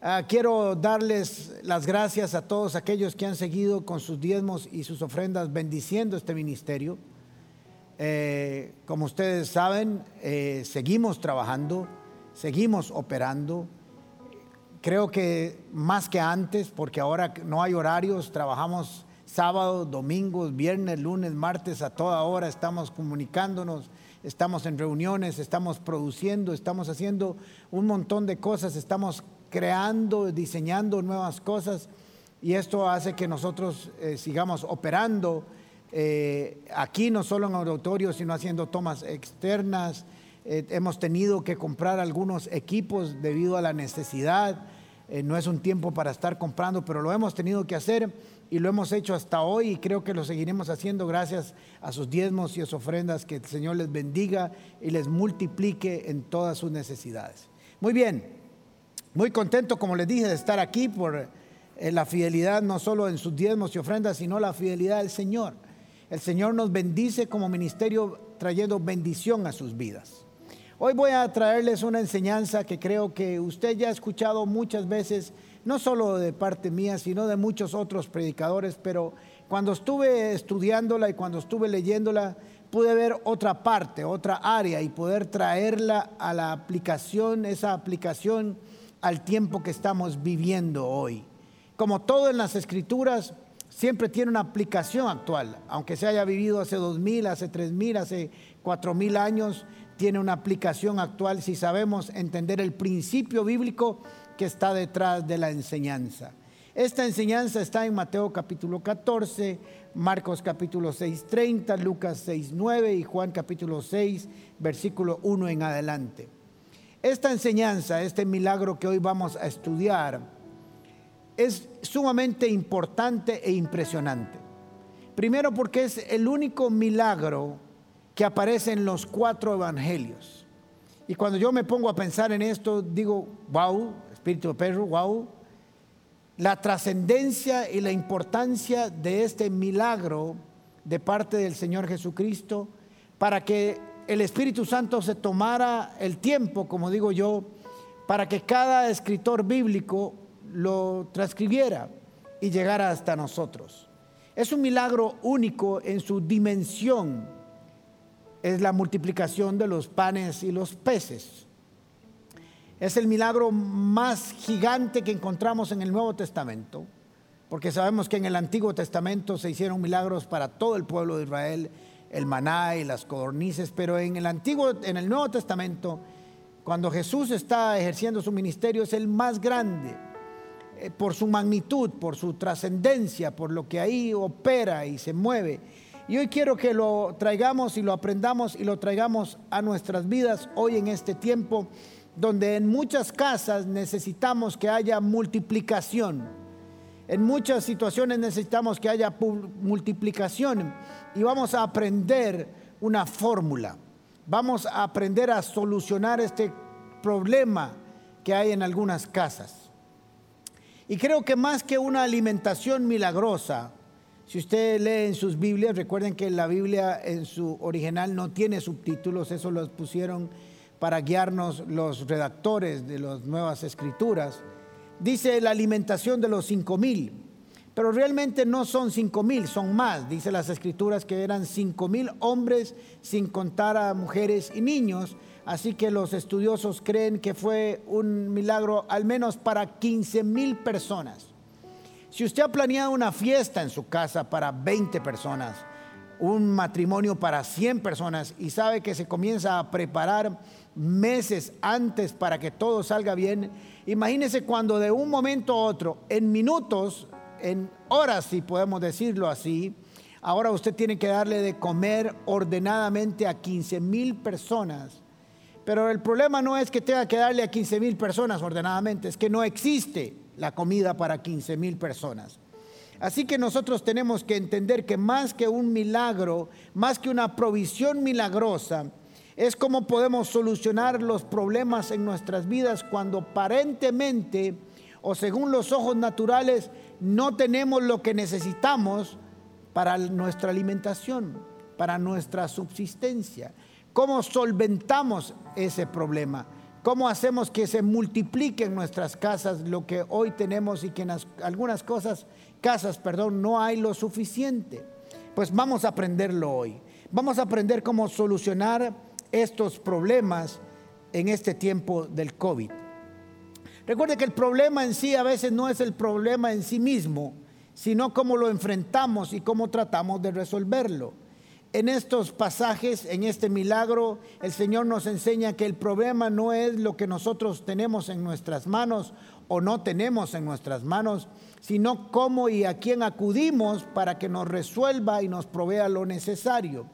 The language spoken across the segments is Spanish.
Ah, quiero darles las gracias a todos aquellos que han seguido con sus diezmos y sus ofrendas bendiciendo este ministerio. Eh, como ustedes saben, eh, seguimos trabajando, seguimos operando. Creo que más que antes, porque ahora no hay horarios, trabajamos sábados, domingos, viernes, lunes, martes, a toda hora estamos comunicándonos, estamos en reuniones, estamos produciendo, estamos haciendo un montón de cosas, estamos creando, diseñando nuevas cosas y esto hace que nosotros eh, sigamos operando eh, aquí no solo en auditorio, sino haciendo tomas externas. Eh, hemos tenido que comprar algunos equipos debido a la necesidad. no es un tiempo para estar comprando, pero lo hemos tenido que hacer y lo hemos hecho hasta hoy y creo que lo seguiremos haciendo gracias a sus diezmos y sus ofrendas. Que el Señor les bendiga y les multiplique en todas sus necesidades. Muy bien. Muy contento, como les dije, de estar aquí por eh, la fidelidad no solo en sus diezmos y ofrendas, sino la fidelidad del Señor. El Señor nos bendice como ministerio trayendo bendición a sus vidas. Hoy voy a traerles una enseñanza que creo que usted ya ha escuchado muchas veces, no solo de parte mía, sino de muchos otros predicadores, pero cuando estuve estudiándola y cuando estuve leyéndola, pude ver otra parte, otra área y poder traerla a la aplicación, esa aplicación al tiempo que estamos viviendo hoy. Como todo en las escrituras, siempre tiene una aplicación actual, aunque se haya vivido hace dos mil, hace tres mil, hace cuatro mil años, tiene una aplicación actual si sabemos entender el principio bíblico que está detrás de la enseñanza. Esta enseñanza está en Mateo capítulo 14, Marcos capítulo 6, 30, Lucas 6, 9 y Juan capítulo 6, versículo 1 en adelante. Esta enseñanza, este milagro que hoy vamos a estudiar, es sumamente importante e impresionante. Primero porque es el único milagro que aparece en los cuatro evangelios. Y cuando yo me pongo a pensar en esto, digo, wow, Espíritu de wow, la trascendencia y la importancia de este milagro de parte del Señor Jesucristo para que el Espíritu Santo se tomara el tiempo, como digo yo, para que cada escritor bíblico lo transcribiera y llegara hasta nosotros. Es un milagro único en su dimensión. Es la multiplicación de los panes y los peces. Es el milagro más gigante que encontramos en el Nuevo Testamento, porque sabemos que en el Antiguo Testamento se hicieron milagros para todo el pueblo de Israel el maná y las codornices, pero en el Antiguo, en el Nuevo Testamento, cuando Jesús está ejerciendo su ministerio, es el más grande eh, por su magnitud, por su trascendencia, por lo que ahí opera y se mueve. Y hoy quiero que lo traigamos y lo aprendamos y lo traigamos a nuestras vidas hoy en este tiempo, donde en muchas casas necesitamos que haya multiplicación. En muchas situaciones necesitamos que haya multiplicación y vamos a aprender una fórmula. Vamos a aprender a solucionar este problema que hay en algunas casas. Y creo que más que una alimentación milagrosa, si usted lee en sus Biblias, recuerden que la Biblia en su original no tiene subtítulos, eso los pusieron para guiarnos los redactores de las nuevas escrituras. Dice la alimentación de los cinco mil. Pero realmente no son cinco mil, son más. Dice las escrituras que eran cinco mil hombres sin contar a mujeres y niños. Así que los estudiosos creen que fue un milagro al menos para 15 mil personas. Si usted ha planeado una fiesta en su casa para 20 personas, un matrimonio para 100 personas y sabe que se comienza a preparar meses antes para que todo salga bien, imagínese cuando de un momento a otro, en minutos, en horas, si podemos decirlo así, ahora usted tiene que darle de comer ordenadamente a 15 mil personas. Pero el problema no es que tenga que darle a 15 mil personas ordenadamente, es que no existe la comida para 15 mil personas. Así que nosotros tenemos que entender que más que un milagro, más que una provisión milagrosa, es cómo podemos solucionar los problemas en nuestras vidas cuando aparentemente o según los ojos naturales no tenemos lo que necesitamos para nuestra alimentación, para nuestra subsistencia. ¿Cómo solventamos ese problema? ¿Cómo hacemos que se multiplique en nuestras casas lo que hoy tenemos y que en algunas cosas, casas, perdón, no hay lo suficiente? Pues vamos a aprenderlo hoy. Vamos a aprender cómo solucionar estos problemas en este tiempo del COVID. Recuerde que el problema en sí a veces no es el problema en sí mismo, sino cómo lo enfrentamos y cómo tratamos de resolverlo. En estos pasajes, en este milagro, el Señor nos enseña que el problema no es lo que nosotros tenemos en nuestras manos o no tenemos en nuestras manos, sino cómo y a quién acudimos para que nos resuelva y nos provea lo necesario.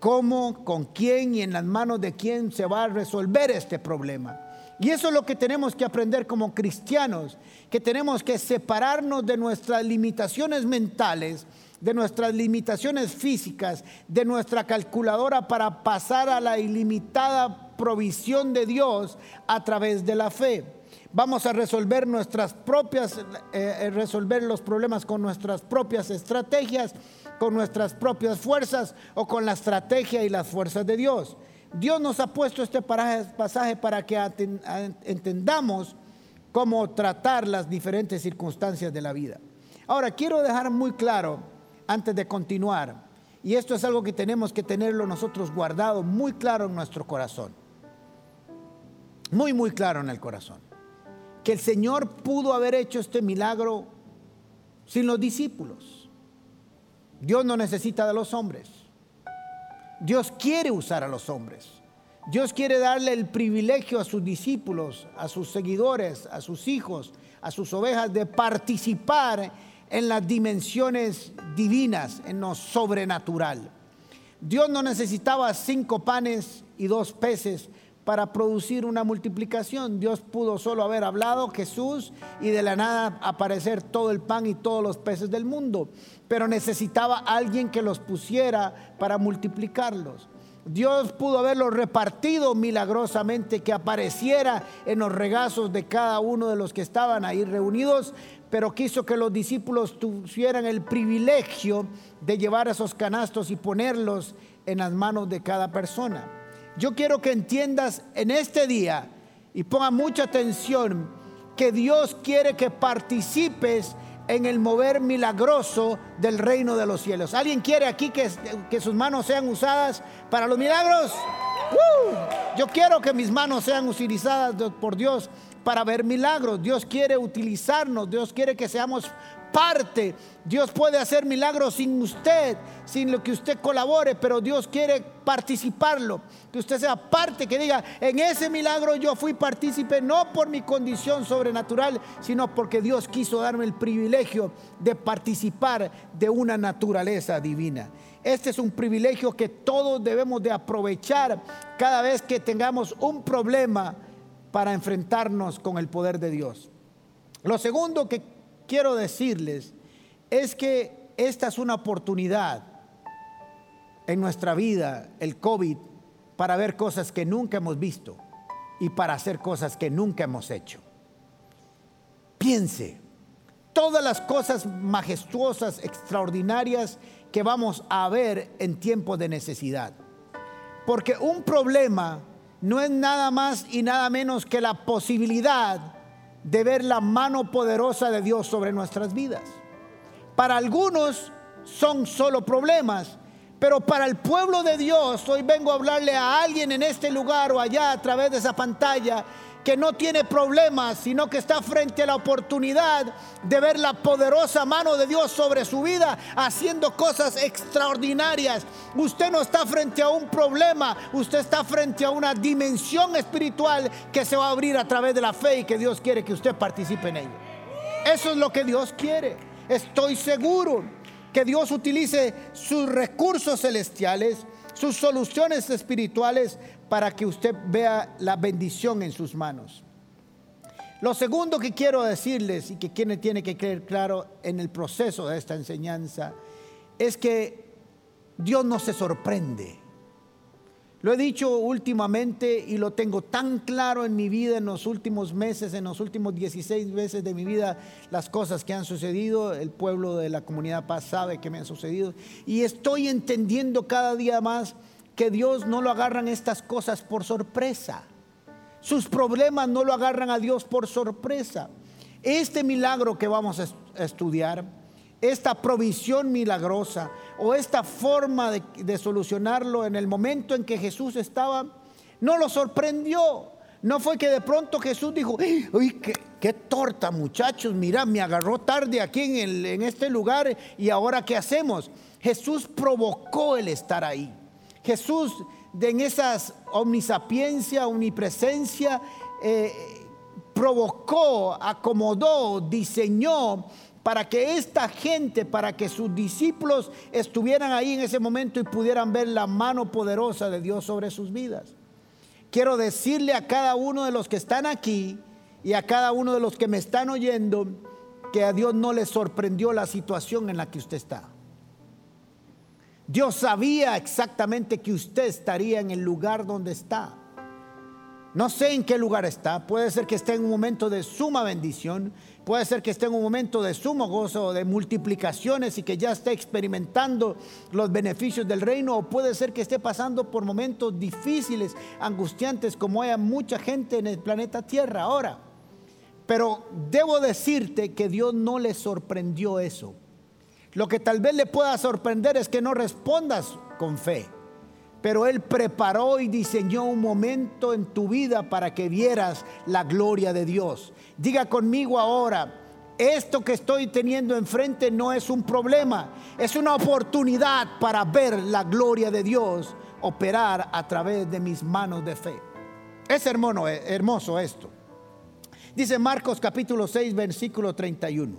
Cómo, con quién y en las manos de quién se va a resolver este problema. Y eso es lo que tenemos que aprender como cristianos, que tenemos que separarnos de nuestras limitaciones mentales, de nuestras limitaciones físicas, de nuestra calculadora para pasar a la ilimitada provisión de Dios a través de la fe. Vamos a resolver nuestras propias, eh, eh, resolver los problemas con nuestras propias estrategias, con nuestras propias fuerzas o con la estrategia y las fuerzas de Dios. Dios nos ha puesto este pasaje para que entendamos cómo tratar las diferentes circunstancias de la vida. Ahora, quiero dejar muy claro, antes de continuar, y esto es algo que tenemos que tenerlo nosotros guardado muy claro en nuestro corazón, muy, muy claro en el corazón, que el Señor pudo haber hecho este milagro sin los discípulos. Dios no necesita de los hombres. Dios quiere usar a los hombres. Dios quiere darle el privilegio a sus discípulos, a sus seguidores, a sus hijos, a sus ovejas de participar en las dimensiones divinas, en lo sobrenatural. Dios no necesitaba cinco panes y dos peces para producir una multiplicación. Dios pudo solo haber hablado Jesús y de la nada aparecer todo el pan y todos los peces del mundo pero necesitaba alguien que los pusiera para multiplicarlos. Dios pudo haberlos repartido milagrosamente, que apareciera en los regazos de cada uno de los que estaban ahí reunidos, pero quiso que los discípulos tuvieran el privilegio de llevar esos canastos y ponerlos en las manos de cada persona. Yo quiero que entiendas en este día y ponga mucha atención que Dios quiere que participes en el mover milagroso del reino de los cielos. ¿Alguien quiere aquí que, sus manos sean usadas para los milagros? Yo quiero que mis manos sean utilizadas por Dios para ver milagros. Dios quiere utilizarnos, Dios quiere que seamos parte. Dios puede hacer milagros sin usted, sin lo que usted colabore, pero Dios quiere participarlo, que usted sea parte, que diga, en ese milagro yo fui partícipe no por mi condición sobrenatural, sino porque Dios quiso darme el privilegio de participar de una naturaleza divina. Este es un privilegio que todos debemos de aprovechar cada vez que tengamos un problema para enfrentarnos con el poder de Dios. Lo segundo que quiero decirles es que esta es una oportunidad en nuestra vida, el COVID, para ver cosas que nunca hemos visto y para hacer cosas que nunca hemos hecho. Piense, todas las cosas majestuosas, extraordinarias que vamos a ver en tiempos de necesidad. Porque un problema no es nada más y nada menos que la posibilidad de ver la mano poderosa de Dios sobre nuestras vidas. Para algunos son solo problemas, pero para el pueblo de Dios, hoy vengo a hablarle a alguien en este lugar o allá a través de esa pantalla que no tiene problemas, sino que está frente a la oportunidad de ver la poderosa mano de Dios sobre su vida, haciendo cosas extraordinarias. Usted no está frente a un problema, usted está frente a una dimensión espiritual que se va a abrir a través de la fe y que Dios quiere que usted participe en ella. Eso es lo que Dios quiere. Estoy seguro que Dios utilice sus recursos celestiales, sus soluciones espirituales para que usted vea la bendición en sus manos. Lo segundo que quiero decirles y que tiene que quedar claro en el proceso de esta enseñanza es que Dios no se sorprende. Lo he dicho últimamente y lo tengo tan claro en mi vida en los últimos meses, en los últimos 16 meses de mi vida, las cosas que han sucedido, el pueblo de la comunidad paz sabe que me han sucedido y estoy entendiendo cada día más que Dios no lo agarran estas cosas por sorpresa. Sus problemas no lo agarran a Dios por sorpresa. Este milagro que vamos a estudiar, esta provisión milagrosa o esta forma de, solucionarlo en el momento en que Jesús estaba, no lo sorprendió. No fue que de pronto Jesús dijo, uy, qué, torta muchachos, mira, me agarró tarde aquí en, este lugar y ahora qué hacemos. Jesús provocó el estar ahí. Jesús en esas omnisapiencia, omnipresencia, eh, provocó, acomodó, diseñó para que esta gente, para que sus discípulos estuvieran ahí en ese momento y pudieran ver la mano poderosa de Dios sobre sus vidas. Quiero decirle a cada uno de los que están aquí y a cada uno de los que me están oyendo que a Dios no le sorprendió la situación en la que usted está. Dios sabía exactamente que usted estaría en el lugar donde está. No sé en qué lugar está. Puede ser que esté en un momento de suma bendición. Puede ser que esté en un momento de sumo gozo, de multiplicaciones y que ya esté experimentando los beneficios del reino. O puede ser que esté pasando por momentos difíciles, angustiantes, como hay mucha gente en el planeta Tierra ahora. Pero debo decirte que Dios no le sorprendió eso. Lo que tal vez le pueda sorprender es que no respondas con fe. Pero Él preparó y diseñó un momento en tu vida para que vieras la gloria de Dios. Diga conmigo ahora, esto que estoy teniendo enfrente no es un problema, es una oportunidad para ver la gloria de Dios operar a través de mis manos de fe. Es hermoso, hermoso esto. Dice Marcos capítulo 6, versículo 31.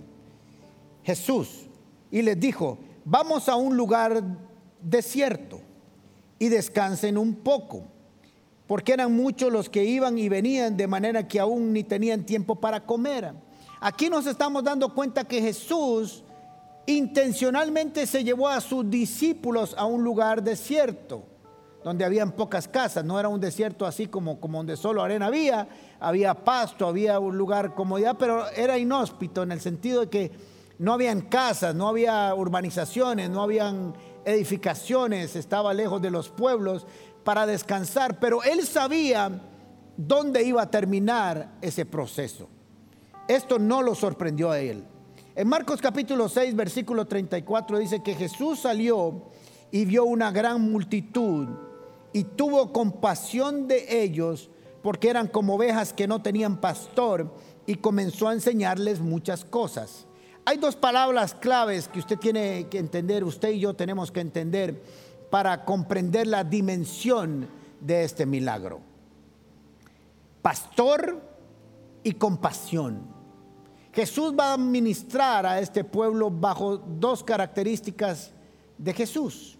Jesús y les dijo, vamos a un lugar desierto y descansen un poco, porque eran muchos los que iban y venían de manera que aún ni tenían tiempo para comer. Aquí nos estamos dando cuenta que Jesús intencionalmente se llevó a sus discípulos a un lugar desierto, donde habían pocas casas, no era un desierto así como, como donde solo arena había, había pasto, había un lugar comodidad, pero era inhóspito en el sentido de que no habían casas, no había urbanizaciones, no habían edificaciones, estaba lejos de los pueblos para descansar, pero él sabía dónde iba a terminar ese proceso. Esto no lo sorprendió a él. En Marcos capítulo 6, versículo 34 dice que Jesús salió y vio una gran multitud y tuvo compasión de ellos porque eran como ovejas que no tenían pastor y comenzó a enseñarles muchas cosas. Hay dos palabras claves que usted tiene que entender, usted y yo tenemos que entender para comprender la dimensión de este milagro. Pastor y compasión. Jesús va a ministrar a este pueblo bajo dos características de Jesús.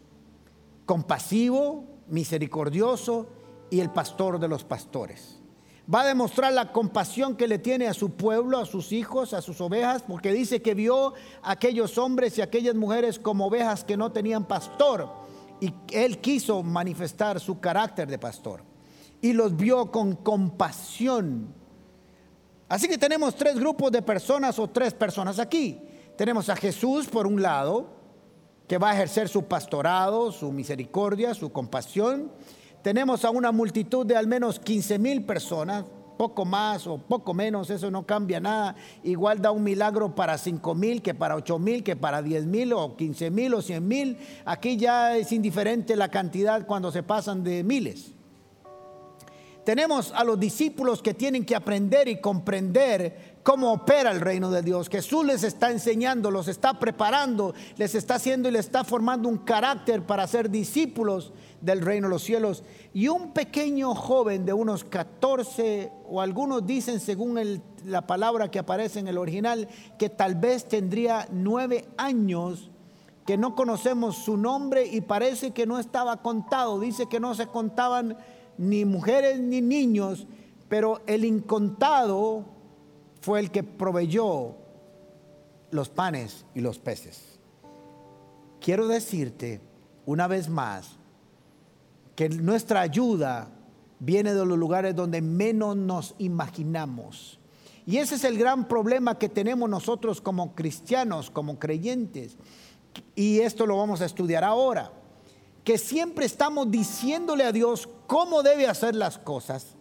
Compasivo, misericordioso y el pastor de los pastores va a demostrar la compasión que le tiene a su pueblo, a sus hijos, a sus ovejas, porque dice que vio a aquellos hombres y aquellas mujeres como ovejas que no tenían pastor. Y él quiso manifestar su carácter de pastor. Y los vio con compasión. Así que tenemos tres grupos de personas o tres personas aquí. Tenemos a Jesús por un lado, que va a ejercer su pastorado, su misericordia, su compasión tenemos a una multitud de al menos 15 mil personas, poco más o poco menos, eso no cambia nada. Igual da un milagro para 5 mil que para 8 mil, que para 10 mil o 15 mil o 100 mil. Aquí ya es indiferente la cantidad cuando se pasan de miles. Tenemos a los discípulos que tienen que aprender y comprender cómo opera el reino de Dios. Jesús les está enseñando, los está preparando, les está haciendo y les está formando un carácter para ser discípulos del reino de los cielos. Y un pequeño joven de unos 14, o algunos dicen según la palabra que aparece en el original, que tal vez tendría nueve años, que no conocemos su nombre y parece que no estaba contado. Dice que no se contaban ni mujeres ni niños, pero el incontado fue el que proveyó los panes y los peces. Quiero decirte una vez más que nuestra ayuda viene de los lugares donde menos nos imaginamos. Y ese es el gran problema que tenemos nosotros como cristianos, como creyentes. Y esto lo vamos a estudiar ahora. Que siempre estamos diciéndole a Dios cómo debe hacer las cosas.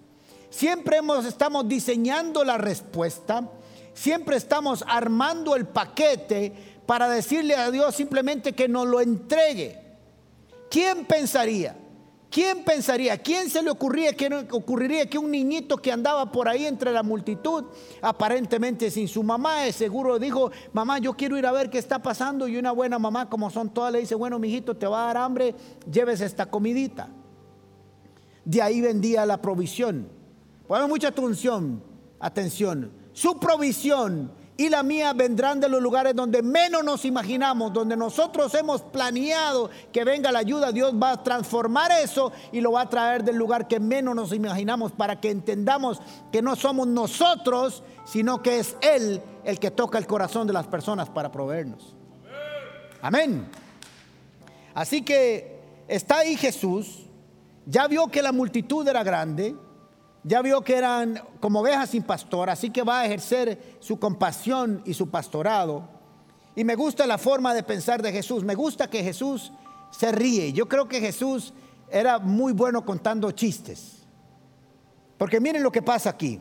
Siempre hemos, estamos diseñando la respuesta, siempre estamos armando el paquete para decirle a Dios simplemente que nos lo entregue. ¿Quién pensaría? ¿Quién pensaría? ¿Quién se le ocurría que ocurriría que un niñito que andaba por ahí entre la multitud, aparentemente sin su mamá, seguro dijo, mamá, yo quiero ir a ver qué está pasando? Y una buena mamá, como son todas, le dice, bueno, mijito, te va a dar hambre, lleves esta comidita. De ahí vendía la provisión. Ponme mucha atención, atención. Su provisión y la mía vendrán de los lugares donde menos nos imaginamos, donde nosotros hemos planeado que venga la ayuda. Dios va a transformar eso y lo va a traer del lugar que menos nos imaginamos para que entendamos que no somos nosotros, sino que es Él el que toca el corazón de las personas para proveernos. Amén. Así que está ahí Jesús, ya vio que la multitud era grande ya vio que eran como ovejas sin pastor, así que va a ejercer su compasión y su pastorado. Y me gusta la forma de pensar de Jesús. Me gusta que Jesús se ríe. Yo creo que Jesús era muy bueno contando chistes. Porque miren lo que pasa aquí.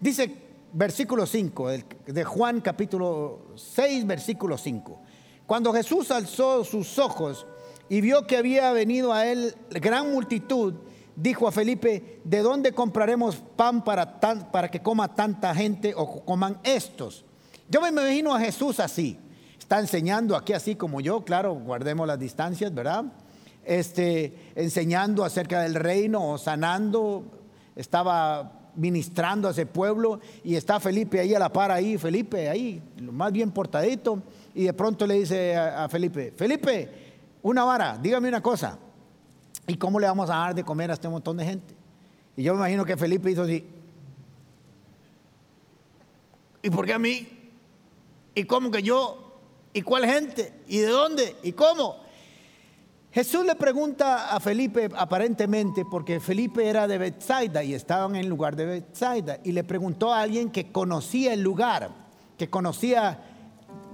Dice versículo 5 de Juan capítulo 6, versículo 5. Cuando Jesús alzó sus ojos y vio que había venido a él gran multitud, dijo a Felipe, ¿de dónde compraremos pan para, para que coma tanta gente o coman estos? Yo me imagino a Jesús así. Está enseñando aquí así como yo, claro, guardemos las distancias, ¿verdad? Este, enseñando acerca del reino o sanando, estaba ministrando a ese pueblo y está Felipe ahí a la par ahí, Felipe ahí, más bien portadito, y de pronto le dice a Felipe, Felipe, una vara, dígame una cosa, ¿Y cómo le vamos a dar de comer a este montón de gente? Y yo me imagino que Felipe hizo así. ¿Y por qué a mí? ¿Y cómo que yo? ¿Y cuál gente? ¿Y de dónde? ¿Y cómo? Jesús le pregunta a Felipe, aparentemente, porque Felipe era de Bethsaida y estaban en el lugar de Bethsaida, y le preguntó a alguien que conocía el lugar, que conocía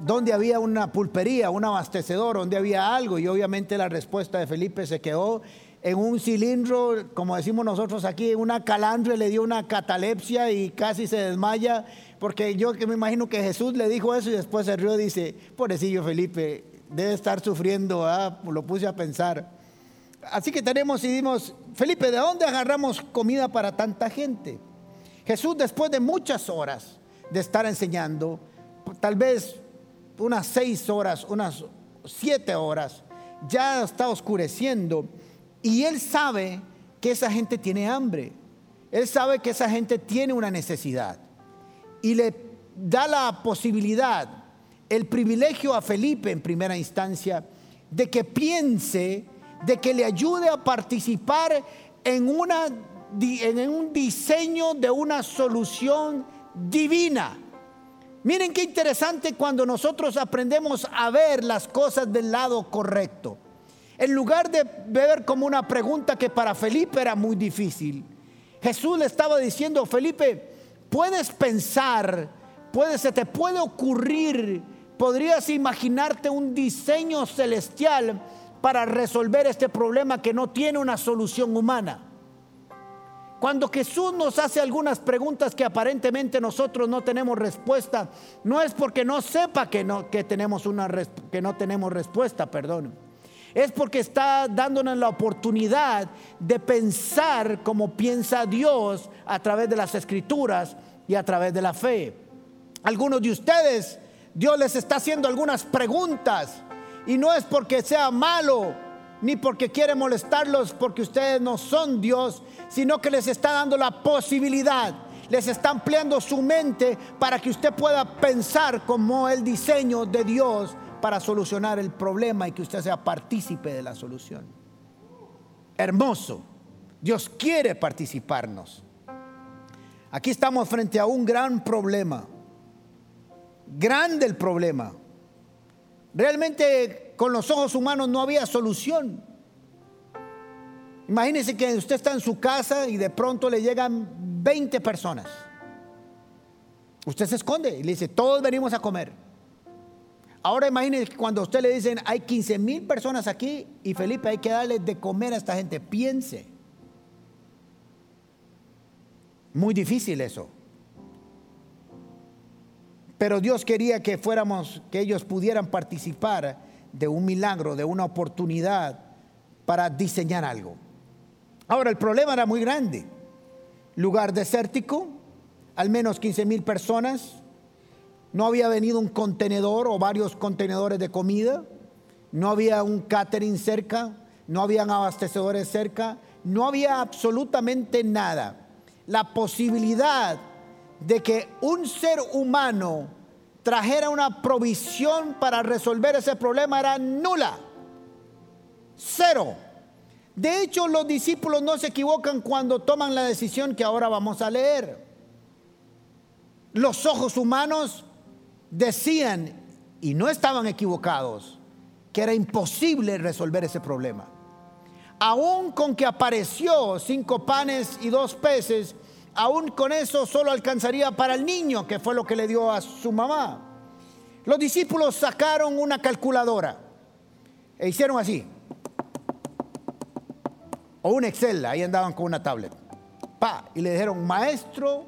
dónde había una pulpería, un abastecedor, dónde había algo, y obviamente la respuesta de Felipe se quedó en un cilindro, como decimos nosotros aquí, una calandria, le dio una catalepsia y casi se desmaya, porque yo que me imagino que Jesús le dijo eso y después se rió y dice, pobrecillo Felipe, debe estar sufriendo, ¿ah? lo puse a pensar. Así que tenemos y dimos, Felipe, ¿de dónde agarramos comida para tanta gente? Jesús después de muchas horas de estar enseñando, tal vez unas seis horas, unas siete horas, ya está oscureciendo y él sabe que esa gente tiene hambre. Él sabe que esa gente tiene una necesidad. Y le da la posibilidad, el privilegio a Felipe en primera instancia, de que piense, de que le ayude a participar en, una, en un diseño de una solución divina. Miren qué interesante cuando nosotros aprendemos a ver las cosas del lado correcto. En lugar de ver como una pregunta que para Felipe era muy difícil, Jesús le estaba diciendo, Felipe, puedes pensar, puede, se te puede ocurrir, podrías imaginarte un diseño celestial para resolver este problema que no tiene una solución humana. Cuando Jesús nos hace algunas preguntas que aparentemente nosotros no tenemos respuesta, no es porque no sepa que no, que tenemos una, que no tenemos respuesta, perdón es porque está dándonos la oportunidad de pensar como piensa Dios a través de las escrituras y a través de la fe. Algunos de ustedes, Dios les está haciendo algunas preguntas y no es porque sea malo ni porque quiere molestarlos porque ustedes no son Dios, sino que les está dando la posibilidad les está ampliando su mente para que usted pueda pensar como el diseño de Dios para solucionar el problema y que usted sea partícipe de la solución. Hermoso. Dios quiere participarnos. Aquí estamos frente a un gran problema. Grande el problema. Realmente con los ojos humanos no había solución. Imagínese que usted está en su casa y de pronto le llegan 20 personas. Usted se esconde y le dice, todos venimos a comer. Ahora imagínense cuando usted le dicen, hay 15 mil personas aquí y Felipe hay que darle de comer a esta gente. Piense. Muy difícil eso. Pero Dios quería que fuéramos, que ellos pudieran participar de un milagro, de una oportunidad para diseñar algo. Ahora, el problema era muy grande. Lugar desértico, al menos 15 mil personas. No había venido un contenedor o varios contenedores de comida. No había un catering cerca. No habían abastecedores cerca. No había absolutamente nada. La posibilidad de que un ser humano trajera una provisión para resolver ese problema era nula. Cero. De hecho, los discípulos no se equivocan cuando toman la decisión que ahora vamos a leer. Los ojos humanos decían, y no estaban equivocados, que era imposible resolver ese problema. Aún con que apareció cinco panes y dos peces, aún con eso solo alcanzaría para el niño, que fue lo que le dio a su mamá. Los discípulos sacaron una calculadora e hicieron así. O un Excel, ahí andaban con una tablet. Pa, y le dijeron, maestro,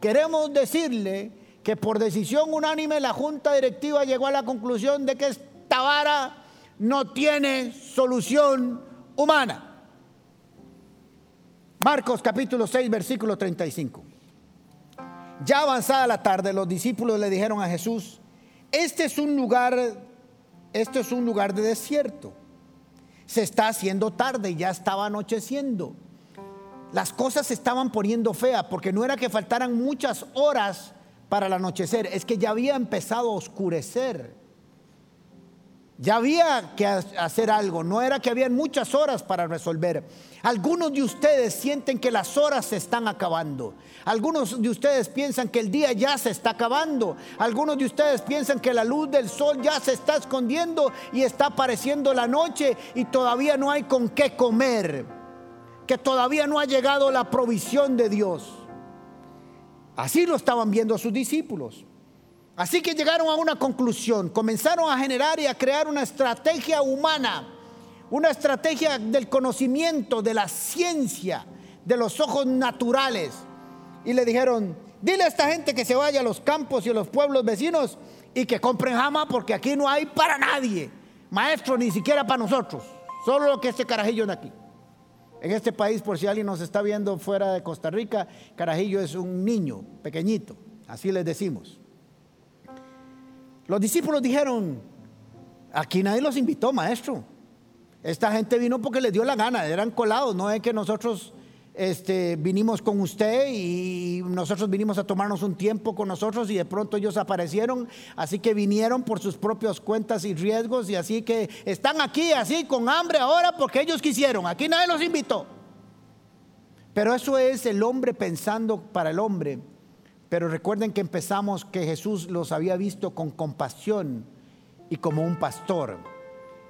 queremos decirle que por decisión unánime la junta directiva llegó a la conclusión de que esta vara no tiene solución humana. Marcos capítulo 6, versículo 35. Ya avanzada la tarde, los discípulos le dijeron a Jesús, este es un lugar, esto es un lugar de desierto. Se está haciendo tarde, ya estaba anocheciendo. Las cosas se estaban poniendo feas porque no era que faltaran muchas horas para el anochecer, es que ya había empezado a oscurecer. Ya había que hacer algo, no era que habían muchas horas para resolver. Algunos de ustedes sienten que las horas se están acabando. Algunos de ustedes piensan que el día ya se está acabando. Algunos de ustedes piensan que la luz del sol ya se está escondiendo y está apareciendo la noche y todavía no hay con qué comer. Que todavía no ha llegado la provisión de Dios. Así lo estaban viendo sus discípulos. Así que llegaron a una conclusión, comenzaron a generar y a crear una estrategia humana, una estrategia del conocimiento, de la ciencia, de los ojos naturales. Y le dijeron, dile a esta gente que se vaya a los campos y a los pueblos vecinos y que compren jama porque aquí no hay para nadie. Maestro, ni siquiera para nosotros. Solo lo que este carajillo de aquí. En este país, por si alguien nos está viendo fuera de Costa Rica, carajillo es un niño pequeñito. Así les decimos. Los discípulos dijeron, aquí nadie los invitó, maestro. Esta gente vino porque les dio la gana, eran colados, no es que nosotros este, vinimos con usted y nosotros vinimos a tomarnos un tiempo con nosotros y de pronto ellos aparecieron, así que vinieron por sus propias cuentas y riesgos y así que están aquí así con hambre ahora porque ellos quisieron, aquí nadie los invitó. Pero eso es el hombre pensando para el hombre pero recuerden que empezamos que Jesús los había visto con compasión y como un pastor.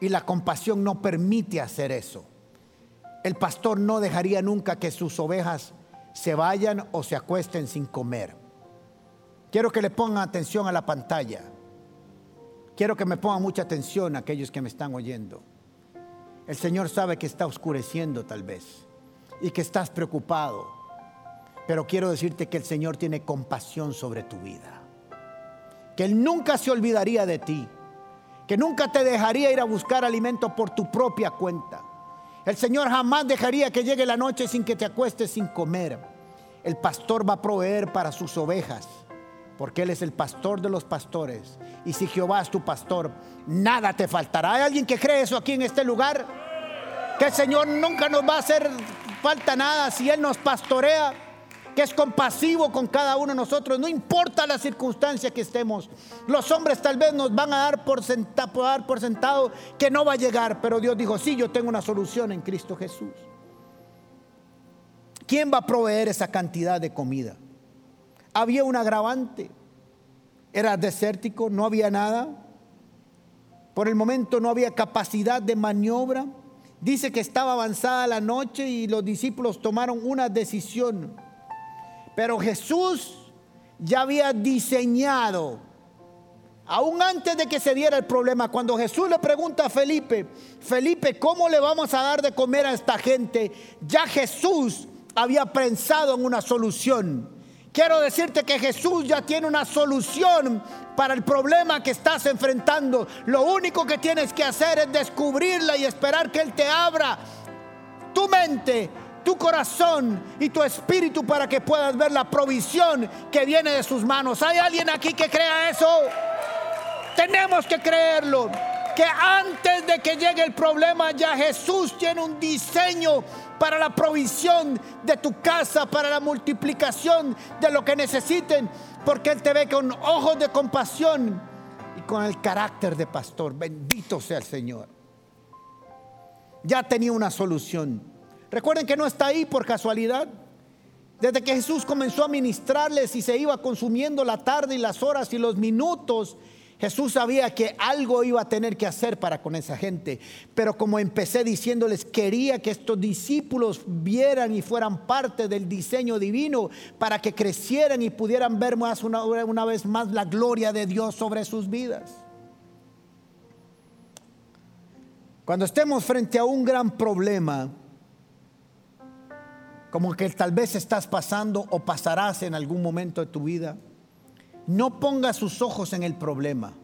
Y la compasión no permite hacer eso. El pastor no dejaría nunca que sus ovejas se vayan o se acuesten sin comer. Quiero que le pongan atención a la pantalla. Quiero que me pongan mucha atención a aquellos que me están oyendo. El Señor sabe que está oscureciendo tal vez y que estás preocupado pero quiero decirte que el Señor tiene compasión sobre tu vida. Que Él nunca se olvidaría de ti. Que nunca te dejaría ir a buscar alimento por tu propia cuenta. El Señor jamás dejaría que llegue la noche sin que te acuestes sin comer. El pastor va a proveer para sus ovejas, porque Él es el pastor de los pastores. Y si Jehová es tu pastor, nada te faltará. ¿Hay alguien que cree eso aquí en este lugar? Que el Señor nunca nos va a hacer falta nada si Él nos pastorea que es compasivo con cada uno de nosotros, no importa la circunstancia que estemos. Los hombres tal vez nos van a dar por, dar por sentado que no va a llegar, pero Dios dijo, sí, yo tengo una solución en Cristo Jesús. ¿Quién va a proveer esa cantidad de comida? Había un agravante, era desértico, no había nada. Por el momento no había capacidad de maniobra. Dice que estaba avanzada la noche y los discípulos tomaron una decisión. Pero Jesús ya había diseñado, aún antes de que se diera el problema, cuando Jesús le pregunta a Felipe, Felipe, ¿cómo le vamos a dar de comer a esta gente? Ya Jesús había pensado en una solución. Quiero decirte que Jesús ya tiene una solución para el problema que estás enfrentando. Lo único que tienes que hacer es descubrirla y esperar que Él te abra tu mente, tu corazón y tu espíritu para que puedas ver la provisión que viene de sus manos. ¿Hay alguien aquí que crea eso? Tenemos que creerlo que antes de que llegue el problema ya Jesús tiene un diseño para la provisión de tu casa, para la multiplicación de lo que necesiten, porque Él te ve con ojos de compasión y con el carácter de pastor. Bendito sea el Señor. Ya tenía una solución. Recuerden que no está ahí por casualidad. Desde que Jesús comenzó a ministrarles y se iba consumiendo la tarde y las horas y los minutos, Jesús sabía que algo iba a tener que hacer para con esa gente, pero como empecé diciéndoles, quería que estos discípulos vieran y fueran parte del diseño divino para que crecieran y pudieran ver más una, una vez más la gloria de Dios sobre sus vidas. Cuando estemos frente a un gran problema, como que tal vez estás pasando o pasarás en algún momento de tu vida, no ponga sus ojos en el problema.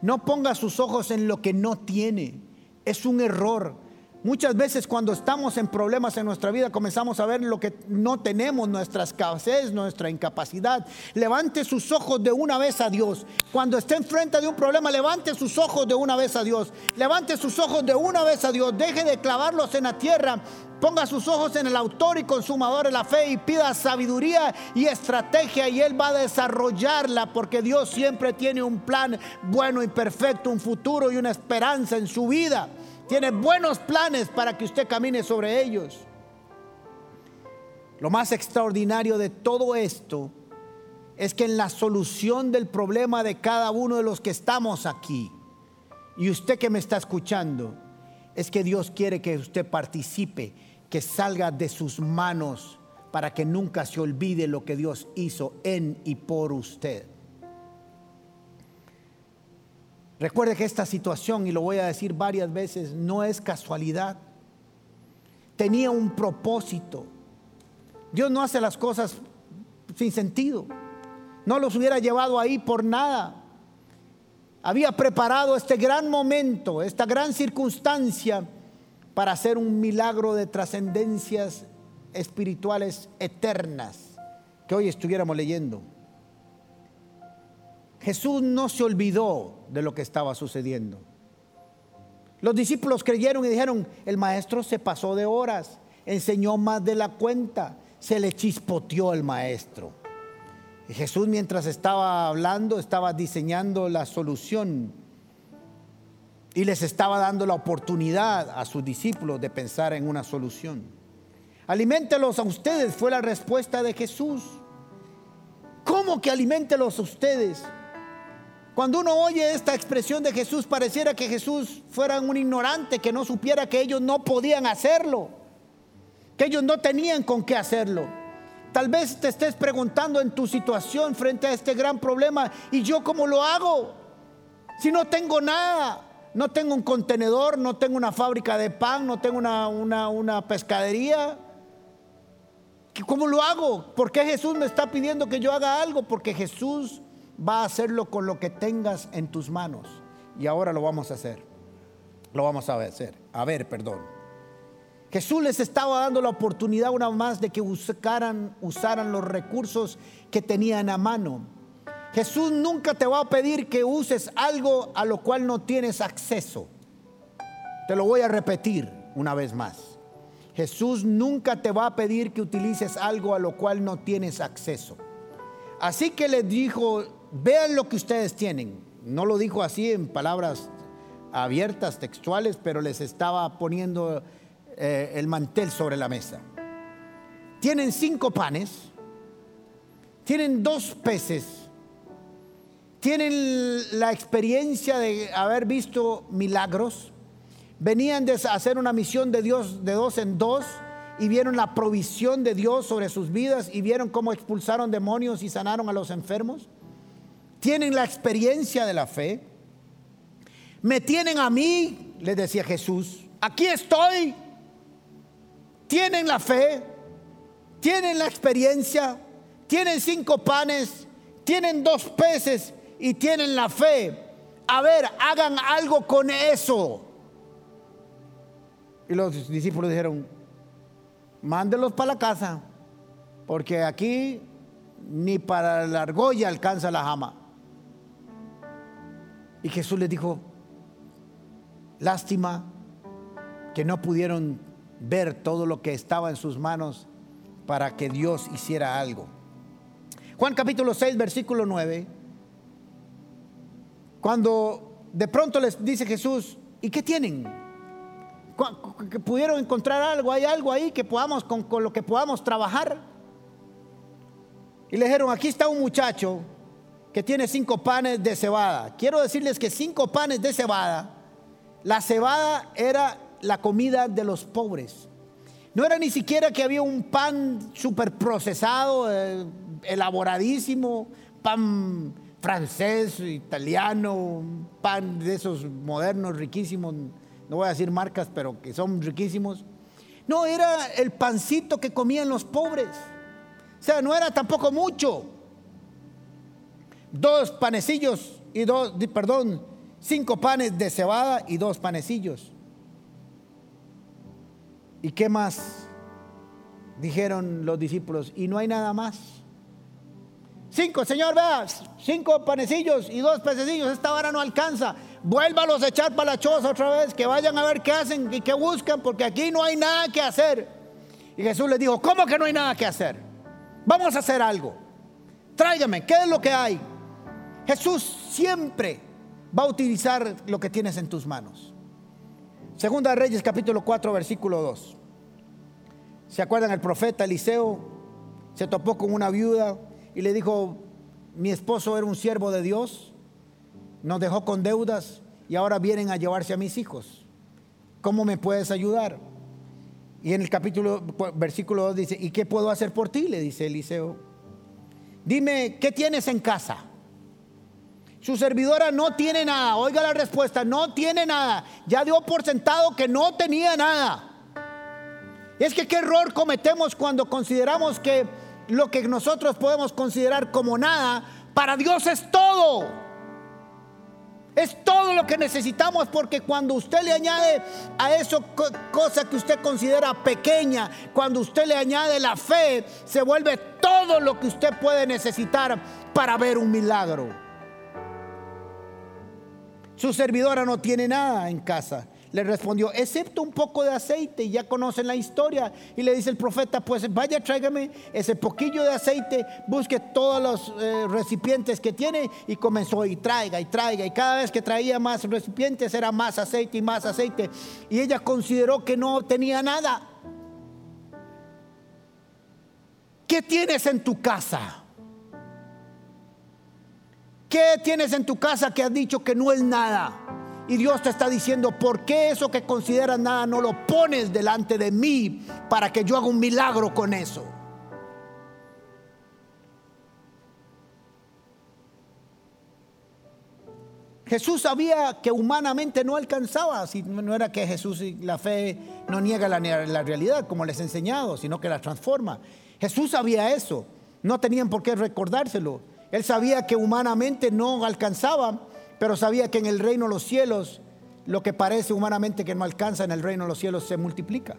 No ponga sus ojos en lo que no tiene. Es un error. Muchas veces cuando estamos en problemas en nuestra vida comenzamos a ver lo que no tenemos, nuestra escasez, nuestra incapacidad. Levante sus ojos de una vez a Dios. Cuando esté enfrente de un problema, levante sus ojos de una vez a Dios. Levante sus ojos de una vez a Dios. Deje de clavarlos en la tierra. Ponga sus ojos en el autor y consumador de la fe y pida sabiduría y estrategia y Él va a desarrollarla porque Dios siempre tiene un plan bueno y perfecto, un futuro y una esperanza en su vida tiene buenos planes para que usted camine sobre ellos. Lo más extraordinario de todo esto es que en la solución del problema de cada uno de los que estamos aquí, y usted que me está escuchando, es que Dios quiere que usted participe, que salga de sus manos para que nunca se olvide lo que Dios hizo en y por usted. Recuerde que esta situación, y lo voy a decir varias veces, no es casualidad. Tenía un propósito. Dios no hace las cosas sin sentido. No los hubiera llevado ahí por nada. Había preparado este gran momento, esta gran circunstancia para hacer un milagro de trascendencias espirituales eternas que hoy estuviéramos leyendo. Jesús no se olvidó de lo que estaba sucediendo. Los discípulos creyeron y dijeron, el maestro se pasó de horas, enseñó más de la cuenta, se le chispoteó el maestro. Y Jesús mientras estaba hablando, estaba diseñando la solución y les estaba dando la oportunidad a sus discípulos de pensar en una solución. Aliméntelos a ustedes, fue la respuesta de Jesús. ¿Cómo que aliméntelos a ustedes? Cuando uno oye esta expresión de Jesús, pareciera que Jesús fuera un ignorante, que no supiera que ellos no podían hacerlo, que ellos no tenían con qué hacerlo. Tal vez te estés preguntando en tu situación frente a este gran problema, ¿y yo cómo lo hago? Si no tengo nada, no tengo un contenedor, no tengo una fábrica de pan, no tengo una, una pescadería. ¿Cómo lo hago? ¿Por qué Jesús me está pidiendo que yo haga algo? Porque Jesús va a hacerlo con lo que tengas en tus manos. Y ahora lo vamos a hacer. Lo vamos a hacer. A ver, perdón. Jesús les estaba dando la oportunidad una más de que usaran, usaran los recursos que tenían a mano. Jesús nunca te va a pedir que uses algo a lo cual no tienes acceso. Te lo voy a repetir una vez más. Jesús nunca te va a pedir que utilices algo a lo cual no tienes acceso. Así que les dijo vean lo que ustedes tienen. No lo dijo así en palabras abiertas, textuales, pero les estaba poniendo eh, el mantel sobre la mesa. Tienen cinco panes, tienen dos peces, tienen la experiencia de haber visto milagros, venían de hacer una misión de Dios de dos en dos y vieron la provisión de Dios sobre sus vidas y vieron cómo expulsaron demonios y sanaron a los enfermos tienen la experiencia de la fe, me tienen a mí, le decía Jesús, aquí estoy, tienen la fe, tienen la experiencia, tienen cinco panes, tienen dos peces y tienen la fe. A ver, hagan algo con eso. Y los discípulos dijeron, mándelos para la casa, porque aquí ni para la argolla alcanza la jama. Y Jesús les dijo, lástima que no pudieron ver todo lo que estaba en sus manos para que Dios hiciera algo. Juan capítulo 6, versículo 9, cuando de pronto les dice Jesús, ¿y qué tienen? ¿Que pudieron encontrar algo? ¿Hay algo ahí que podamos, con, con lo que podamos trabajar? Y le dijeron, aquí está un muchacho que tiene cinco panes de cebada. Quiero decirles que cinco panes de cebada, la cebada era la comida de los pobres. No era ni siquiera que había un pan super procesado, eh, elaboradísimo, pan francés, italiano, pan de esos modernos, riquísimos, no voy a decir marcas, pero que son riquísimos. No, era el pancito que comían los pobres. O sea, no era tampoco mucho. Dos panecillos y dos, perdón, cinco panes de cebada y dos panecillos. ¿Y qué más? Dijeron los discípulos, y no hay nada más. Cinco, Señor, vea, cinco panecillos y dos pececillos, esta hora no alcanza. Vuélvalos a echar para la choza otra vez, que vayan a ver qué hacen y qué buscan, porque aquí no hay nada que hacer. Y Jesús les dijo, ¿cómo que no hay nada que hacer? Vamos a hacer algo. Tráigame, ¿qué es lo que hay? Jesús siempre va a utilizar lo que tienes en tus manos. Segunda Reyes capítulo 4 versículo 2. ¿Se acuerdan? El profeta Eliseo se topó con una viuda y le dijo, mi esposo era un siervo de Dios, nos dejó con deudas y ahora vienen a llevarse a mis hijos. ¿Cómo me puedes ayudar? Y en el capítulo, versículo 2 dice, ¿y qué puedo hacer por ti? Le dice Eliseo. Dime, ¿qué tienes en casa? Su servidora no tiene nada. Oiga la respuesta, no tiene nada. Ya dio por sentado que no tenía nada. Es que qué error cometemos cuando consideramos que lo que nosotros podemos considerar como nada, para Dios es todo. Es todo lo que necesitamos porque cuando usted le añade a eso cosa que usted considera pequeña, cuando usted le añade la fe, se vuelve todo lo que usted puede necesitar para ver un milagro. Su servidora no tiene nada en casa. Le respondió, excepto un poco de aceite. Ya conocen la historia. Y le dice el profeta, pues vaya, tráigame ese poquillo de aceite, busque todos los eh, recipientes que tiene. Y comenzó y traiga y traiga. Y cada vez que traía más recipientes era más aceite y más aceite. Y ella consideró que no tenía nada. ¿Qué tienes en tu casa? ¿Qué tienes en tu casa que has dicho que no es nada? Y Dios te está diciendo, ¿por qué eso que consideras nada no lo pones delante de mí para que yo haga un milagro con eso? Jesús sabía que humanamente no alcanzaba, si no era que Jesús y la fe no niega la, la, realidad como les he enseñado, sino que la transforma. Jesús sabía eso, no tenían por qué recordárselo. Él sabía que humanamente no alcanzaba, pero sabía que en el reino de los cielos lo que parece humanamente que no alcanza en el reino de los cielos se multiplica.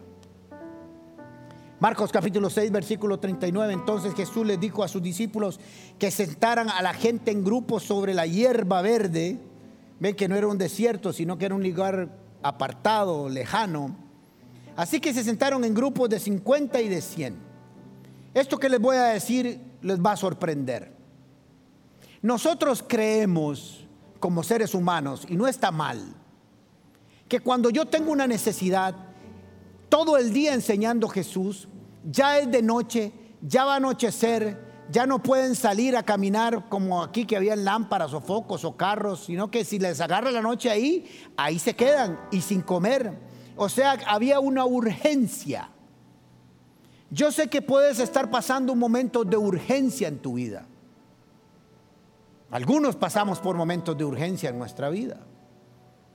Marcos capítulo 6, versículo 39. Entonces Jesús les dijo a sus discípulos que sentaran a la gente en grupos sobre la hierba verde. Ven que no era un desierto, sino que era un lugar apartado, lejano. Así que se sentaron en grupos de 50 y de 100. Esto que les voy a decir les va a sorprender. Nosotros creemos como seres humanos, y no está mal, que cuando yo tengo una necesidad, todo el día enseñando Jesús, ya es de noche, ya va a anochecer, ya no pueden salir a caminar como aquí que había lámparas o focos o carros, sino que si les agarra la noche ahí, ahí se quedan y sin comer. O sea, había una urgencia. Yo sé que puedes estar pasando un momento de urgencia en tu vida. Algunos pasamos por momentos de urgencia en nuestra vida.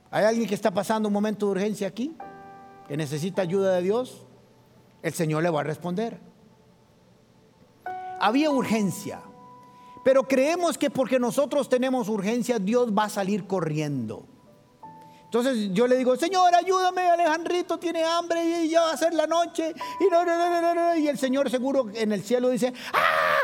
¿Hay alguien que está pasando un momento de urgencia aquí? ¿Que necesita ayuda de Dios? El Señor le va a responder. había urgencia. Pero creemos que porque nosotros tenemos urgencia, Dios va a salir corriendo. Entonces yo le digo, Señor, ayúdame, Alejandrito tiene hambre y ya va a ser la noche. Y, no, no, no, y el Señor seguro en el cielo dice, ¡Ah,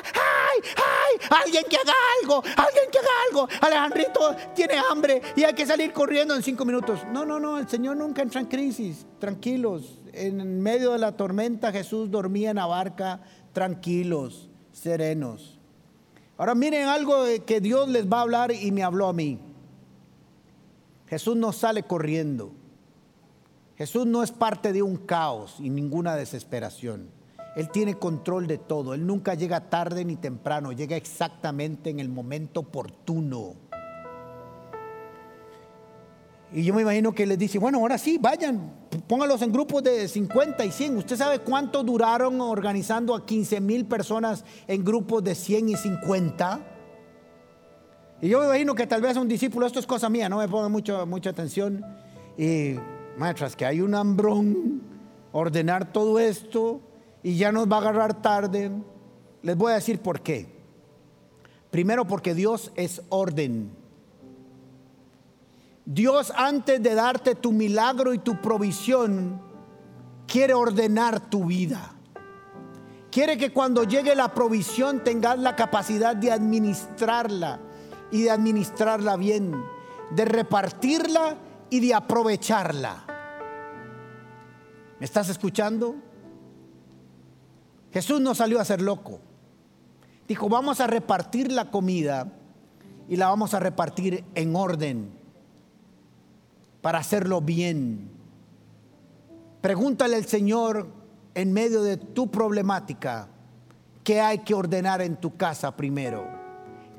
¡ay! Alguien que haga algo, alguien que haga algo. Alejandrito tiene hambre y hay que salir corriendo en cinco minutos. No, no, no, el Señor nunca entra en crisis. Tranquilos. En medio de la tormenta Jesús dormía en la barca, tranquilos, serenos. Ahora miren algo que Dios les va a hablar y me habló a mí. Jesús no sale corriendo. Jesús no es parte de un caos y ninguna desesperación. Él tiene control de todo. Él nunca llega tarde ni temprano. Llega exactamente en el momento oportuno. Y yo me imagino que les dice, bueno, ahora sí, vayan, póngalos en grupos de 50 y 100. ¿Usted sabe cuánto duraron organizando a 15 mil personas en grupos de 100 y 50? Y yo me imagino que tal vez un discípulo, esto es cosa mía, no me ponga mucho, mucha atención. Y maestras, que hay un hambrón, ordenar todo esto y ya nos va a agarrar tarde. Les voy a decir por qué. Primero porque Dios es orden. Dios antes de darte tu milagro y tu provisión, quiere ordenar tu vida. Quiere que cuando llegue la provisión tengas la capacidad de administrarla y de administrarla bien, de repartirla y de aprovecharla. ¿Me estás escuchando? Jesús no salió a ser loco. Dijo, vamos a repartir la comida y la vamos a repartir en orden para hacerlo bien. Pregúntale al Señor en medio de tu problemática qué hay que ordenar en tu casa primero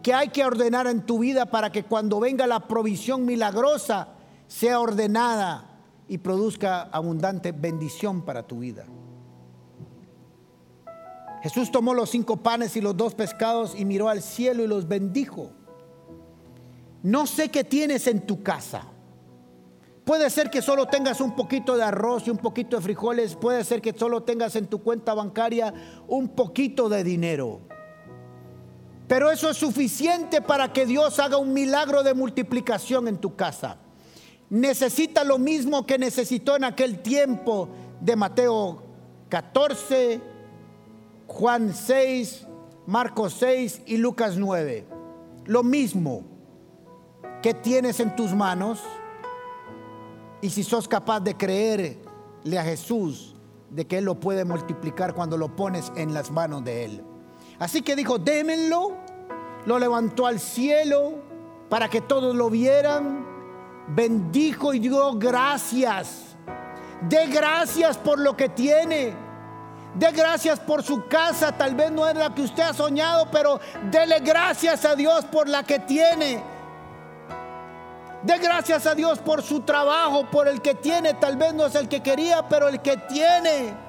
que hay que ordenar en tu vida para que cuando venga la provisión milagrosa sea ordenada y produzca abundante bendición para tu vida. Jesús tomó los cinco panes y los dos pescados y miró al cielo y los bendijo. No sé qué tienes en tu casa. Puede ser que solo tengas un poquito de arroz y un poquito de frijoles. Puede ser que solo tengas en tu cuenta bancaria un poquito de dinero. Pero eso es suficiente para que Dios haga un milagro de multiplicación en tu casa. Necesita lo mismo que necesitó en aquel tiempo de Mateo 14, Juan 6, Marcos 6 y Lucas 9. Lo mismo que tienes en tus manos y si sos capaz de creerle a Jesús de que Él lo puede multiplicar cuando lo pones en las manos de Él. Así que dijo, démenlo, lo levantó al cielo para que todos lo vieran, bendijo y dio gracias. De gracias por lo que tiene. De gracias por su casa. Tal vez no es la que usted ha soñado, pero dele gracias a Dios por la que tiene. De gracias a Dios por su trabajo, por el que tiene. Tal vez no es el que quería, pero el que tiene.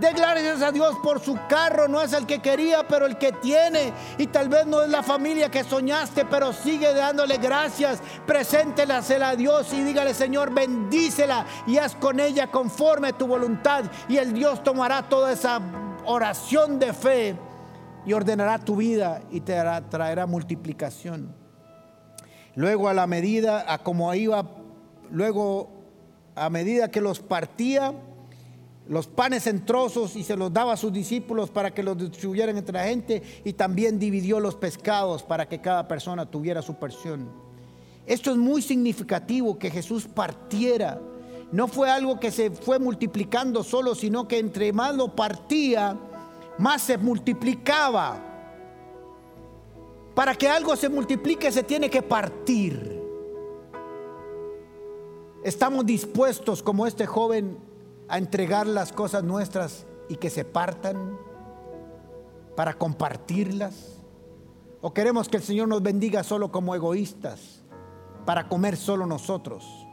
De gracias a Dios por su carro, no es el que quería, pero el que tiene. Y tal vez no es la familia que soñaste, pero sigue dándole gracias. Preséntelasela a Dios y dígale, Señor, bendícela y haz con ella conforme a tu voluntad. Y el Dios tomará toda esa oración de fe y ordenará tu vida y te traerá multiplicación. Luego a la medida, a como iba, luego a medida que los partía, los panes en trozos y se los daba a sus discípulos para que los distribuyeran entre la gente y también dividió los pescados para que cada persona tuviera su porción. Esto es muy significativo que Jesús partiera. No fue algo que se fue multiplicando solo, sino que entre más lo partía, más se multiplicaba. Para que algo se multiplique se tiene que partir. Estamos dispuestos como este joven a entregar las cosas nuestras y que se partan para compartirlas? ¿O queremos que el Señor nos bendiga solo como egoístas, para comer solo nosotros?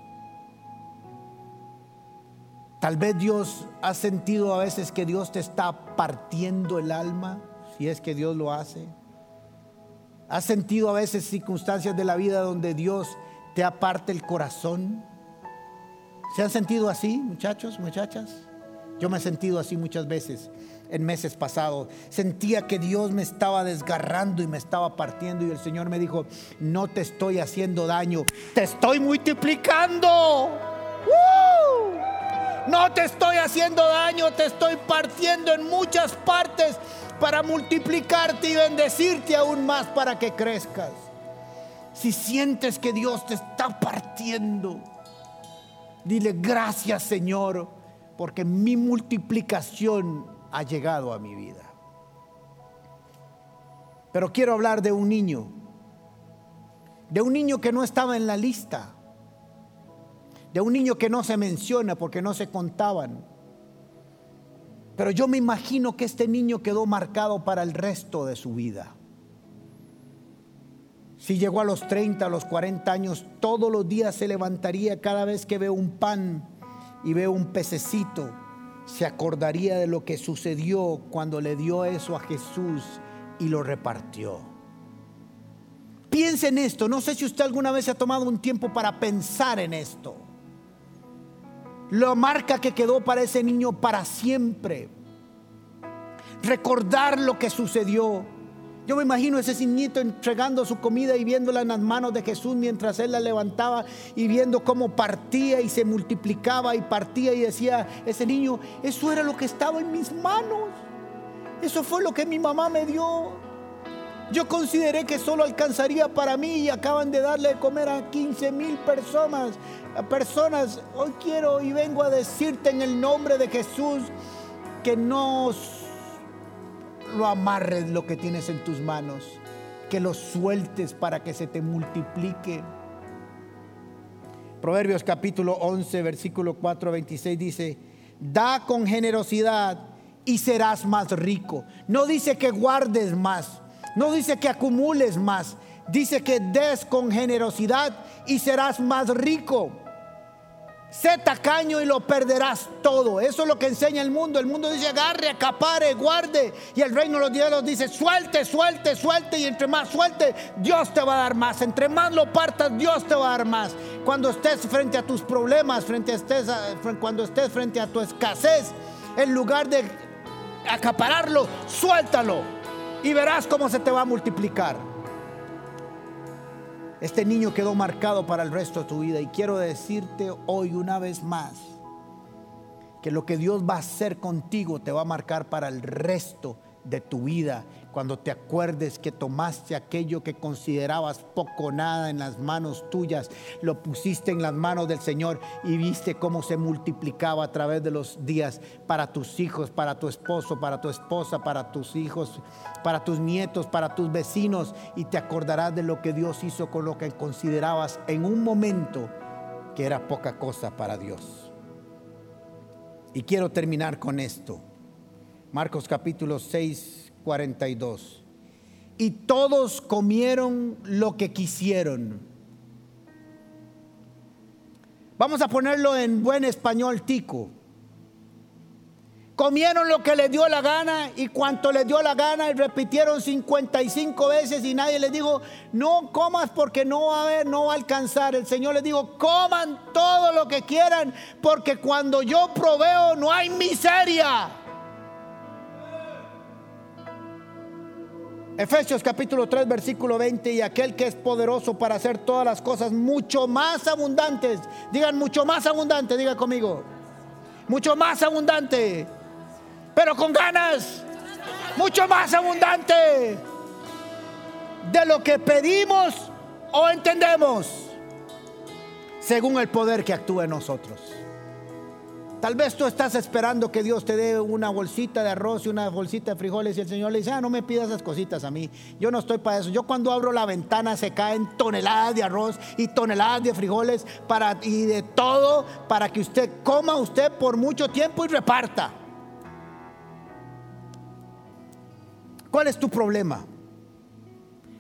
Tal vez Dios ha sentido a veces que Dios te está partiendo el alma, si es que Dios lo hace. ¿Has sentido a veces circunstancias de la vida donde Dios te aparte el corazón? ¿Se han sentido así, muchachos, muchachas? Yo me he sentido así muchas veces en meses pasados. Sentía que Dios me estaba desgarrando y me estaba partiendo y el Señor me dijo, no te estoy haciendo daño, te estoy multiplicando. No te estoy haciendo daño, te estoy partiendo en muchas partes para multiplicarte y bendecirte aún más para que crezcas. Si sientes que Dios te está partiendo, dile gracias Señor, porque mi multiplicación ha llegado a mi vida. Pero quiero hablar de un niño, de un niño que no estaba en la lista de un niño que no se menciona porque no se contaban. Pero yo me imagino que este niño quedó marcado para el resto de su vida. Si llegó a los 30, a los 40 años, todos los días se levantaría cada vez que veo un pan y veo un pececito, se acordaría de lo que sucedió cuando le dio eso a Jesús y lo repartió. Piense en esto, no sé si usted alguna vez ha tomado un tiempo para pensar en esto la marca que quedó para ese niño para siempre. Recordar lo que sucedió. Yo me imagino ese niñito entregando su comida y viéndola en las manos de Jesús mientras él la levantaba y viendo cómo partía y se multiplicaba y partía y decía, ese niño, eso era lo que estaba en mis manos. Eso fue lo que mi mamá me dio. Yo consideré que solo alcanzaría para mí y acaban de darle de comer a 15 mil personas. Personas, hoy quiero y vengo a decirte en el nombre de Jesús que no lo amarres lo que tienes en tus manos, que lo sueltes para que se te multiplique. Proverbios capítulo 11, versículo 4 26 dice, da con generosidad y serás más rico. No dice que guardes más no dice que acumules más, dice que des con generosidad y serás más rico. Sé tacaño y lo perderás todo. Eso es lo que enseña el mundo. El mundo dice agarre, acapare, guarde. Y el reino de los cielos dice suelte, suelte, suelte. Y entre más suelte, Dios te va a dar más. Entre más lo partas, Dios te va a dar más. Cuando estés frente a tus problemas, frente a cuando estés frente a tu escasez, en lugar de acapararlo, suéltalo y verás cómo se te va a multiplicar. Este niño quedó marcado para el resto de tu vida y quiero decirte hoy una vez más que lo que Dios va a hacer contigo te va a marcar para el resto de tu vida cuando te acuerdes que tomaste aquello que considerabas poco nada en las manos tuyas, lo pusiste en las manos del Señor y viste cómo se multiplicaba a través de los días para tus hijos, para tu esposo, para tu esposa, para tus hijos, para tus nietos, para tus vecinos y te acordarás de lo que Dios hizo con lo que considerabas en un momento que era poca cosa para Dios. Y quiero terminar con esto. Marcos capítulo 6, 42. Y todos comieron lo que quisieron. Vamos a ponerlo en buen español tico. Comieron lo que les dio la gana y cuanto les dio la gana y repitieron 55 veces y nadie les dijo, no comas porque no va a haber, no va a alcanzar. El Señor les dijo, coman todo lo que quieran porque cuando yo proveo no hay miseria. Efesios capítulo 3 versículo 20 y aquel que es poderoso para hacer todas las cosas mucho más abundantes. Digan mucho más abundante, diga conmigo. Mucho más abundante. Pero con ganas. Mucho más abundante de lo que pedimos o entendemos según el poder que actúa en nosotros. Tal vez tú estás esperando que Dios te dé una bolsita de arroz y una bolsita de frijoles y el Señor le dice, ah, no me pidas esas cositas a mí. Yo no estoy para eso. Yo cuando abro la ventana se caen toneladas de arroz y toneladas de frijoles para, y de todo para que usted coma usted por mucho tiempo y reparta. ¿Cuál es tu problema?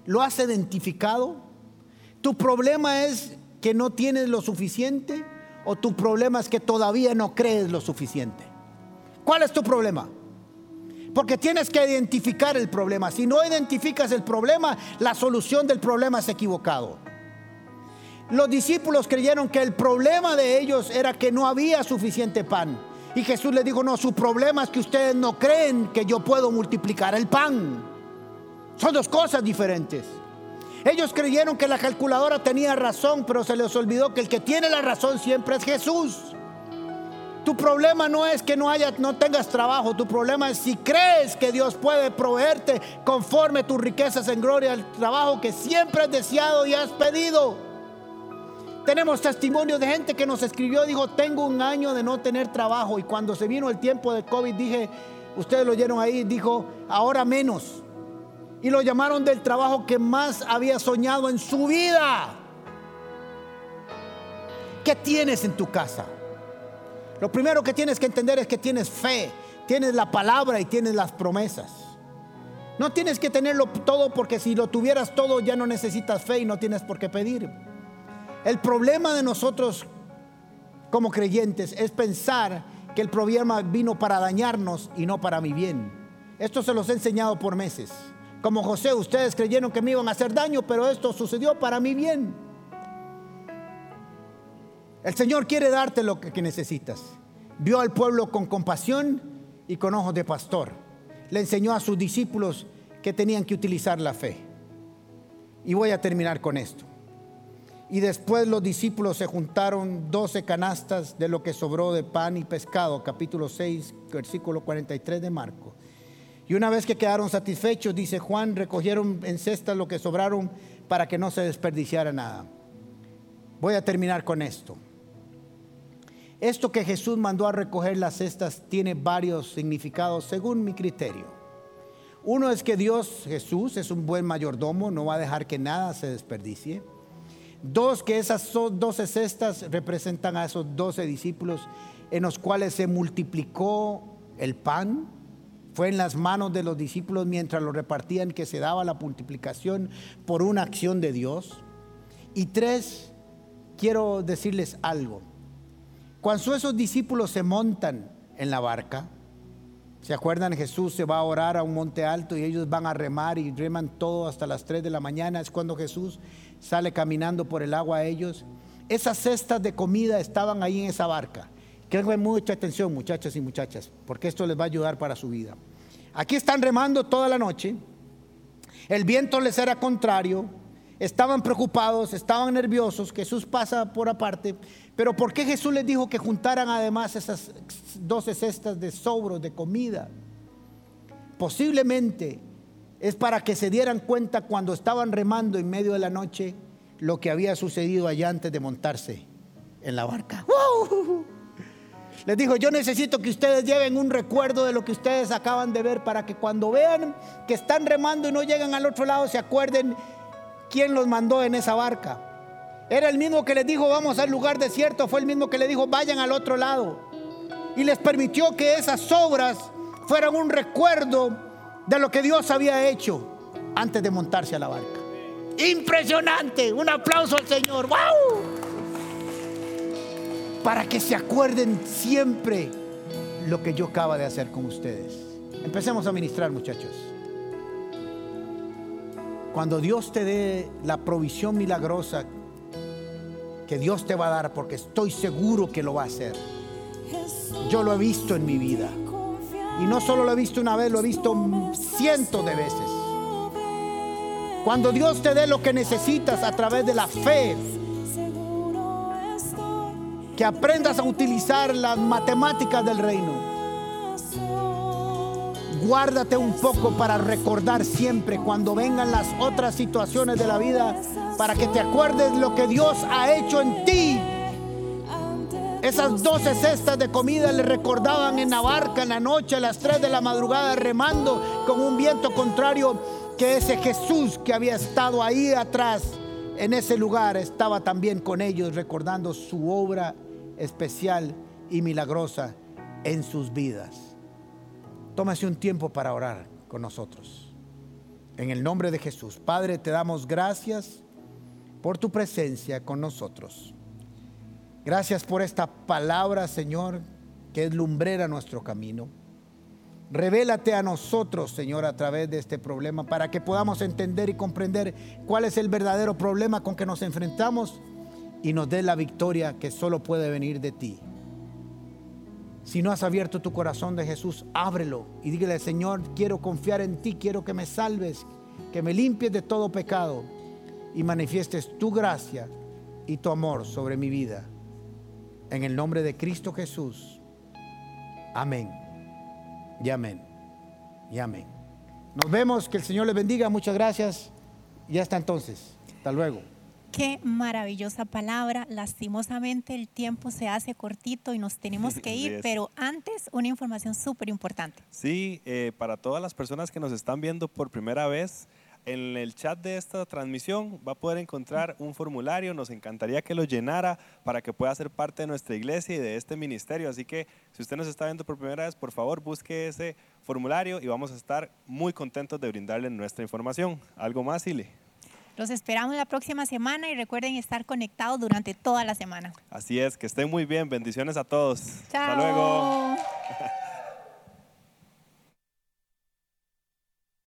¿Lo has identificado? ¿Tu problema es que no tienes lo suficiente? O tu problema es que todavía no crees lo suficiente? ¿Cuál es tu problema? Porque tienes que identificar el problema. Si no identificas el problema, la solución del problema es equivocado. Los discípulos creyeron que el problema de ellos era que no había suficiente pan. Y Jesús le dijo, no, su problema es que ustedes no creen que yo puedo multiplicar el pan. Son dos cosas diferentes. Ellos creyeron que la calculadora tenía razón, pero se les olvidó que el que tiene la razón siempre es Jesús. Tu problema no es que no no tengas trabajo. Tu problema es si crees que Dios puede proveerte conforme tus riquezas en gloria al trabajo que siempre has deseado y has pedido. Tenemos testimonios de gente que nos escribió, dijo, tengo un año de no tener trabajo y cuando se vino el tiempo de COVID dije, ustedes lo oyeron ahí, dijo, ahora menos. Y lo llamaron del trabajo que más había soñado en su vida. ¿Qué tienes en tu casa? Lo primero que tienes que entender es que tienes fe, tienes la palabra y tienes las promesas. No tienes que tenerlo todo porque si lo tuvieras todo ya no necesitas fe y no tienes por qué pedir. El problema de nosotros como creyentes es pensar que el problema vino para dañarnos y no para mi bien. Esto se los he enseñado por meses. Como José, ustedes creyeron que me iban a hacer daño, pero esto sucedió para mi bien. El Señor quiere darte lo que necesitas. Vio al pueblo con compasión y con ojos de pastor. Le enseñó a sus discípulos que tenían que utilizar la fe. Y voy a terminar con esto. Y después los discípulos se juntaron doce canastas de lo que sobró de pan y pescado, capítulo 6, versículo 43 de Marco. Y una vez que quedaron satisfechos, dice Juan, recogieron en cestas lo que sobraron para que no se desperdiciara nada. Voy a terminar con esto. Esto que Jesús mandó a recoger las cestas tiene varios significados según mi criterio. Uno es que Dios, Jesús, es un buen mayordomo, no va a dejar que nada se desperdicie. Dos, que esas doce cestas representan a esos doce discípulos en los cuales se multiplicó el pan. Fue en las manos de los discípulos mientras lo repartían que se daba la multiplicación por una acción de Dios. Y tres, quiero decirles algo. Cuando esos discípulos se montan en la barca, ¿se acuerdan? Jesús se va a orar a un monte alto y ellos van a remar y reman todo hasta las 3 de la mañana. Es cuando Jesús sale caminando por el agua a ellos. Esas cestas de comida estaban ahí en esa barca. Que mucha atención, muchachas y muchachas, porque esto les va a ayudar para su vida. Aquí están remando toda la noche. El viento les era contrario. Estaban preocupados, estaban nerviosos. Jesús pasa por aparte. Pero ¿por qué Jesús les dijo que juntaran además esas 12 cestas de sobros de comida? Posiblemente es para que se dieran cuenta cuando estaban remando en medio de la noche lo que había sucedido allá antes de montarse en la barca. Les dijo, yo necesito que ustedes lleven un recuerdo de lo que ustedes acaban de ver para que cuando vean que están remando y no llegan al otro lado se acuerden quién los mandó en esa barca. Era el mismo que les dijo, vamos al lugar desierto, fue el mismo que les dijo, vayan al otro lado. Y les permitió que esas obras fueran un recuerdo de lo que Dios había hecho antes de montarse a la barca. Impresionante, un aplauso al Señor, wow. Para que se acuerden siempre lo que yo acaba de hacer con ustedes. Empecemos a ministrar, muchachos. Cuando Dios te dé la provisión milagrosa que Dios te va a dar, porque estoy seguro que lo va a hacer. Yo lo he visto en mi vida. Y no solo lo he visto una vez, lo he visto cientos de veces. Cuando Dios te dé lo que necesitas a través de la fe, que aprendas a utilizar las matemáticas del reino. Guárdate un poco para recordar siempre cuando vengan las otras situaciones de la vida, para que te acuerdes lo que Dios ha hecho en ti esas doce cestas de comida le recordaban en la barca en la noche a las 3 de la madrugada remando con un viento contrario que ese Jesús que había estado ahí atrás en ese lugar estaba también con ellos recordando su obra especial y milagrosa en sus vidas. Tómase un tiempo para orar con nosotros. En el nombre de Jesús, Padre, te damos gracias por tu presencia con nosotros. Gracias por esta palabra, Señor, que es lumbrera nuestro camino. Revélate a nosotros, Señor, a través de este problema para que podamos entender y comprender cuál es el verdadero problema con que nos enfrentamos y nos dé la victoria que solo puede venir de ti. Si no has abierto tu corazón de Jesús, ábrelo y dígale, Señor, quiero confiar en ti, quiero que me salves, que me limpies de todo pecado y manifiestes tu gracia y tu amor sobre mi vida. En el nombre de Cristo Jesús. Amén. Y amén. Y amén. Nos vemos, que el Señor les bendiga. Muchas gracias. Y hasta entonces. Hasta luego. Qué maravillosa palabra. Lastimosamente el tiempo se hace cortito y nos tenemos que ir, pero antes una información súper importante. Sí, eh, para todas las personas que nos están viendo por primera vez, en el chat de esta transmisión va a poder encontrar un formulario. Nos encantaría que lo llenara para que pueda ser parte de nuestra iglesia y de este ministerio. Así que si usted nos está viendo por primera vez, por favor busque ese formulario y vamos a estar muy contentos de brindarle nuestra información. ¿Algo más, Sile? Los esperamos la próxima semana y recuerden estar conectados durante toda la semana. Así es, que estén muy bien. Bendiciones a todos. Chao. Hasta luego.